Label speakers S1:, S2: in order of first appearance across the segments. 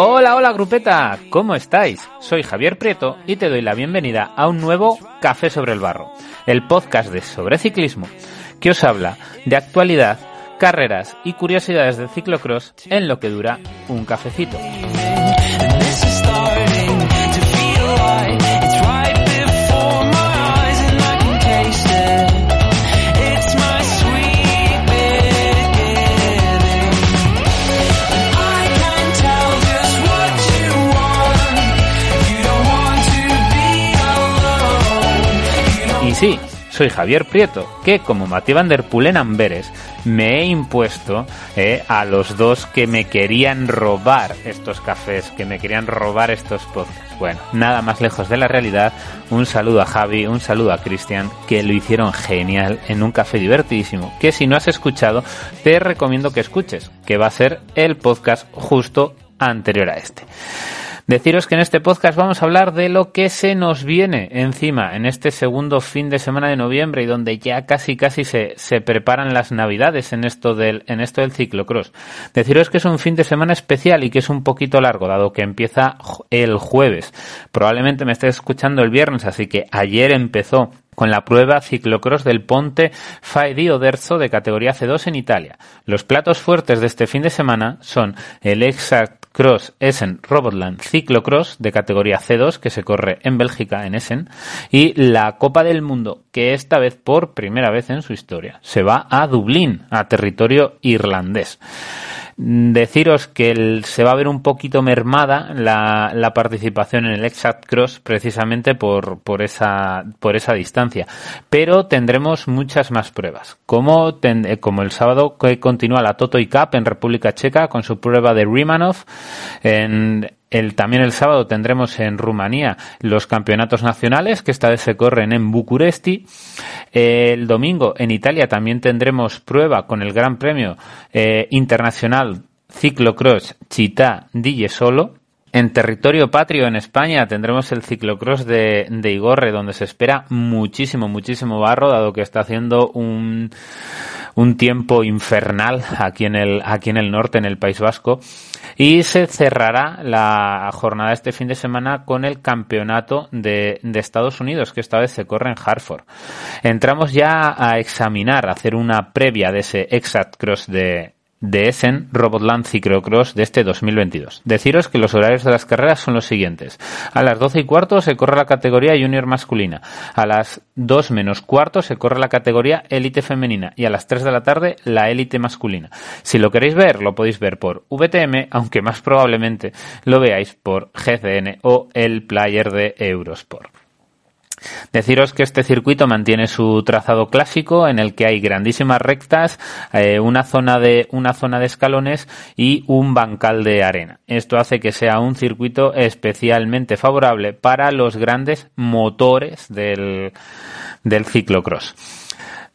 S1: Hola, hola grupeta, ¿cómo estáis? Soy Javier Prieto y te doy la bienvenida a un nuevo Café sobre el Barro, el podcast de sobre ciclismo, que os habla de actualidad, carreras y curiosidades del ciclocross en lo que dura un cafecito. Sí, soy Javier Prieto, que como Mati Van Der en Amberes, me he impuesto eh, a los dos que me querían robar estos cafés, que me querían robar estos podcasts. Bueno, nada más lejos de la realidad. Un saludo a Javi, un saludo a Cristian, que lo hicieron genial en un café divertidísimo, que si no has escuchado, te recomiendo que escuches, que va a ser el podcast justo anterior a este. Deciros que en este podcast vamos a hablar de lo que se nos viene encima en este segundo fin de semana de noviembre y donde ya casi casi se, se preparan las navidades en esto del, en esto del ciclocross. Deciros que es un fin de semana especial y que es un poquito largo, dado que empieza el jueves. Probablemente me estés escuchando el viernes, así que ayer empezó con la prueba ciclocross del Ponte Fai di Oderzo de categoría C2 en Italia. Los platos fuertes de este fin de semana son el Exact Cross Essen Robotland Ciclocross de categoría C2 que se corre en Bélgica, en Essen, y la Copa del Mundo que esta vez por primera vez en su historia se va a Dublín, a territorio irlandés. Deciros que se va a ver un poquito mermada la, la participación en el Exact Cross precisamente por, por, esa, por esa distancia. Pero tendremos muchas más pruebas. Como, ten, eh, como el sábado que continúa la Toto Cup en República Checa con su prueba de Rimanov. En, el, también el sábado tendremos en Rumanía los campeonatos nacionales, que esta vez se corren en Bucuresti. El domingo en Italia también tendremos prueba con el Gran Premio eh, Internacional Ciclocross Città di Jesolo. En territorio patrio, en España, tendremos el ciclocross de, de Igorre, donde se espera muchísimo, muchísimo barro, dado que está haciendo un, un tiempo infernal aquí en el, aquí en el norte, en el País Vasco. Y se cerrará la jornada este fin de semana con el campeonato de, de Estados Unidos, que esta vez se corre en Hartford. Entramos ya a examinar, a hacer una previa de ese Exact Cross de, de Essen Robotland Ciclocross de este 2022. Deciros que los horarios de las carreras son los siguientes. A las 12 y cuarto se corre la categoría junior masculina. A las 2 menos cuarto se corre la categoría élite femenina. Y a las 3 de la tarde la élite masculina. Si lo queréis ver, lo podéis ver por VTM, aunque más probablemente lo veáis por GCN o el player de Eurosport. Deciros que este circuito mantiene su trazado clásico en el que hay grandísimas rectas, eh, una zona de una zona de escalones y un bancal de arena. Esto hace que sea un circuito especialmente favorable para los grandes motores del, del ciclocross.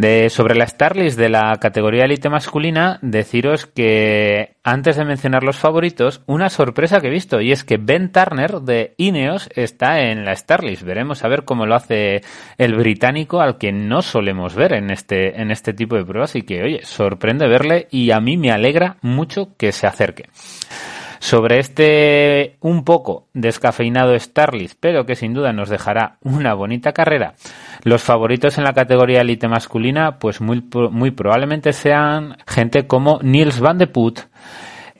S1: De, sobre la Starlist de la categoría élite masculina, deciros que antes de mencionar los favoritos, una sorpresa que he visto y es que Ben Turner de Ineos está en la Starlist. Veremos a ver cómo lo hace el británico al que no solemos ver en este, en este tipo de pruebas y que, oye, sorprende verle y a mí me alegra mucho que se acerque. Sobre este un poco descafeinado Starlist, pero que sin duda nos dejará una bonita carrera, los favoritos en la categoría elite masculina, pues muy, muy probablemente sean gente como Niels van de Put,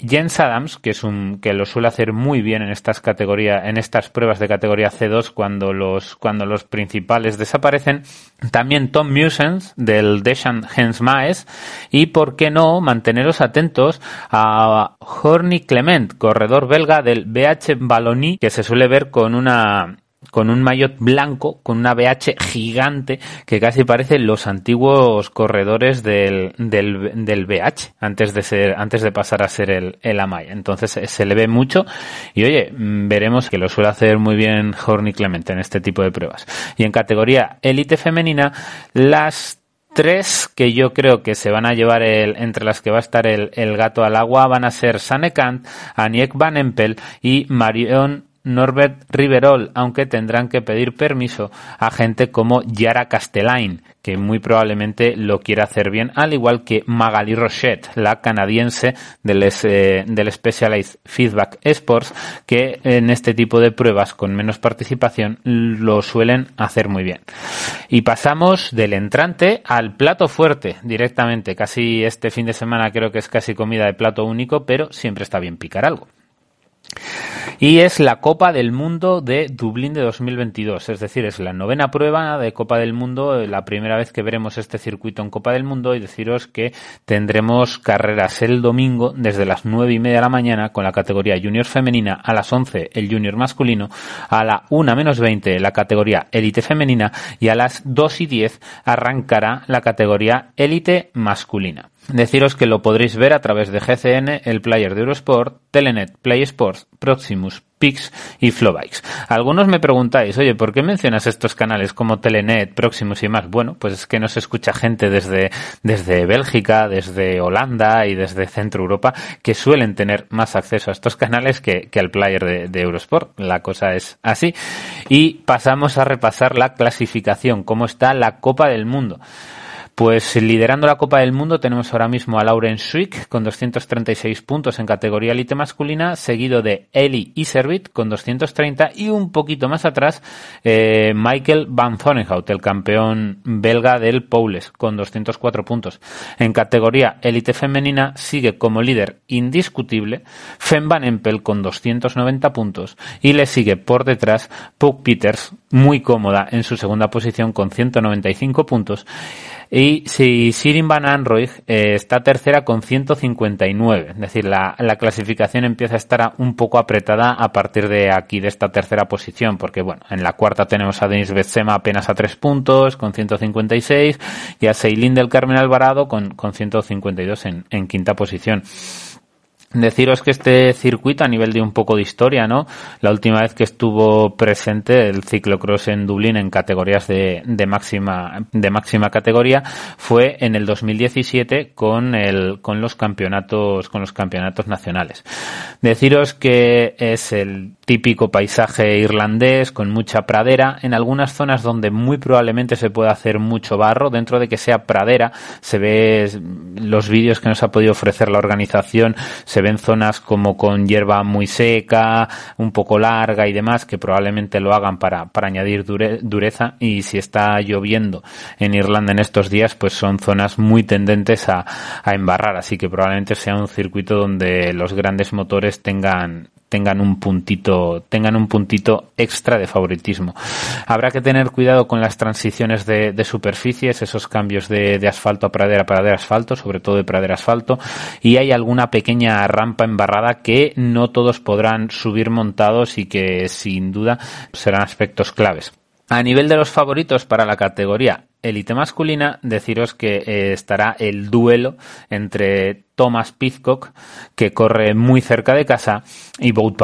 S1: Jens Adams, que es un que lo suele hacer muy bien en estas categorías, en estas pruebas de categoría C2 cuando los cuando los principales desaparecen, también Tom Musens del Deschamps Hens Maes y por qué no manteneros atentos a Horny Clement, corredor belga del BH Balloni, que se suele ver con una con un maillot blanco, con una BH gigante, que casi parece los antiguos corredores del, del, del BH, antes de ser, antes de pasar a ser el, el Amay. Entonces eh, se le ve mucho y oye, mm, veremos que lo suele hacer muy bien Horny Clemente en este tipo de pruebas. Y en categoría élite femenina, las tres que yo creo que se van a llevar el, entre las que va a estar el, el gato al agua van a ser Sanne Kant, Aniek Van Empel y Marion Norbert Riverol, aunque tendrán que pedir permiso a gente como Yara Castellain, que muy probablemente lo quiera hacer bien, al igual que Magali Rochette, la canadiense del, eh, del Specialized Feedback Sports, que en este tipo de pruebas con menos participación lo suelen hacer muy bien. Y pasamos del entrante al plato fuerte directamente. Casi este fin de semana creo que es casi comida de plato único, pero siempre está bien picar algo. Y es la Copa del Mundo de Dublín de 2022, es decir, es la novena prueba de Copa del Mundo, la primera vez que veremos este circuito en Copa del Mundo y deciros que tendremos carreras el domingo desde las nueve y media de la mañana con la categoría Junior femenina, a las 11 el Junior masculino, a la una menos 20 la categoría Élite femenina y a las 2 y 10 arrancará la categoría Élite masculina. Deciros que lo podréis ver a través de GCN, el player de Eurosport, Telenet, Play Sports, Proximus, Pix y Flowbikes. Algunos me preguntáis, oye, ¿por qué mencionas estos canales como Telenet, Proximus y más? Bueno, pues es que nos escucha gente desde, desde Bélgica, desde Holanda y desde Centro Europa que suelen tener más acceso a estos canales que, que al player de, de Eurosport. La cosa es así. Y pasamos a repasar la clasificación, cómo está la Copa del Mundo. Pues liderando la Copa del Mundo tenemos ahora mismo a Lauren Swick con 236 puntos en categoría elite masculina, seguido de Eli Iservit con 230 y un poquito más atrás eh, Michael Van Zonenhout, el campeón belga del Poules, con 204 puntos. En categoría élite femenina sigue como líder indiscutible Fem Van Empel con 290 puntos y le sigue por detrás Puck Peters, muy cómoda en su segunda posición con 195 puntos y si Sirin Van Anroy eh, está tercera con 159, es decir, la, la, clasificación empieza a estar un poco apretada a partir de aquí, de esta tercera posición, porque bueno, en la cuarta tenemos a Denis Betsema apenas a tres puntos, con 156, y a Seilin del Carmen Alvarado con, con 152 en, en quinta posición. Deciros que este circuito, a nivel de un poco de historia, ¿no? La última vez que estuvo presente el ciclocross en Dublín en categorías de, de máxima, de máxima categoría fue en el 2017 con el, con los campeonatos, con los campeonatos nacionales. Deciros que es el típico paisaje irlandés con mucha pradera en algunas zonas donde muy probablemente se puede hacer mucho barro dentro de que sea pradera se ve los vídeos que nos ha podido ofrecer la organización se ven zonas como con hierba muy seca un poco larga y demás que probablemente lo hagan para, para añadir dureza y si está lloviendo en Irlanda en estos días pues son zonas muy tendentes a, a embarrar así que probablemente sea un circuito donde los grandes motores tengan tengan un puntito, tengan un puntito extra de favoritismo. Habrá que tener cuidado con las transiciones de, de superficies, esos cambios de, de, asfalto a pradera, pradera asfalto, sobre todo de pradera asfalto, y hay alguna pequeña rampa embarrada que no todos podrán subir montados y que sin duda serán aspectos claves. A nivel de los favoritos para la categoría élite masculina, deciros que eh, estará el duelo entre Thomas Pizcock, que corre muy cerca de casa, y Bout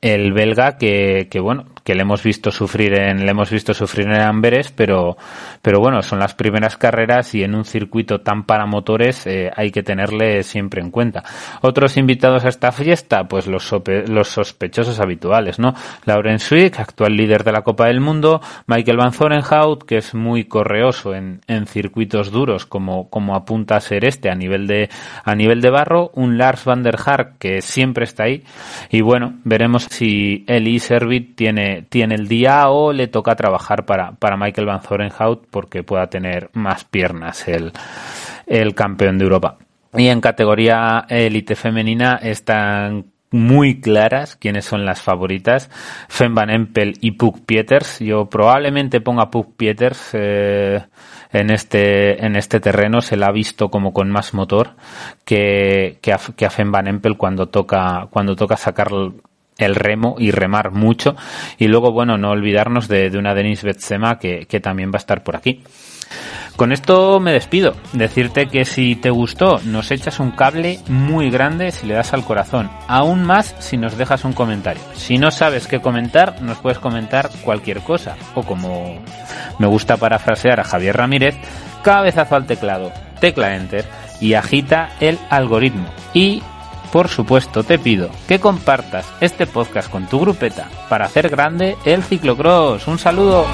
S1: el belga que, que bueno, que le hemos visto sufrir en, le hemos visto sufrir en Amberes, pero, pero bueno, son las primeras carreras y en un circuito tan para motores eh, hay que tenerle siempre en cuenta. Otros invitados a esta fiesta, pues los, los sospechosos habituales, ¿no? Lauren Swick, actual líder de la Copa del Mundo, Michael Van Zorenhout, que es muy correoso en, en circuitos duros, como, como apunta a ser este a nivel de, a nivel de barro, un Lars van der Haar, que siempre está ahí, y bueno, veremos si Eli Servit tiene tiene, el día o le toca trabajar para, para Michael Van Zorenhout porque pueda tener más piernas el, el campeón de Europa. Y en categoría élite femenina están muy claras quiénes son las favoritas. Fem Van Empel y Puck Pieters. Yo probablemente ponga Puck Pieters eh, en este en este terreno. Se la ha visto como con más motor que, que, a, que Fem Van Empel cuando toca cuando toca sacar el remo y remar mucho. Y luego, bueno, no olvidarnos de, una Denis Betsema que, que también va a estar por aquí. Con esto me despido. Decirte que si te gustó, nos echas un cable muy grande si le das al corazón. Aún más si nos dejas un comentario. Si no sabes qué comentar, nos puedes comentar cualquier cosa. O como me gusta parafrasear a Javier Ramírez, cabezazo al teclado, tecla enter y agita el algoritmo. Y por supuesto, te pido que compartas este podcast con tu grupeta para hacer grande el ciclocross. Un saludo.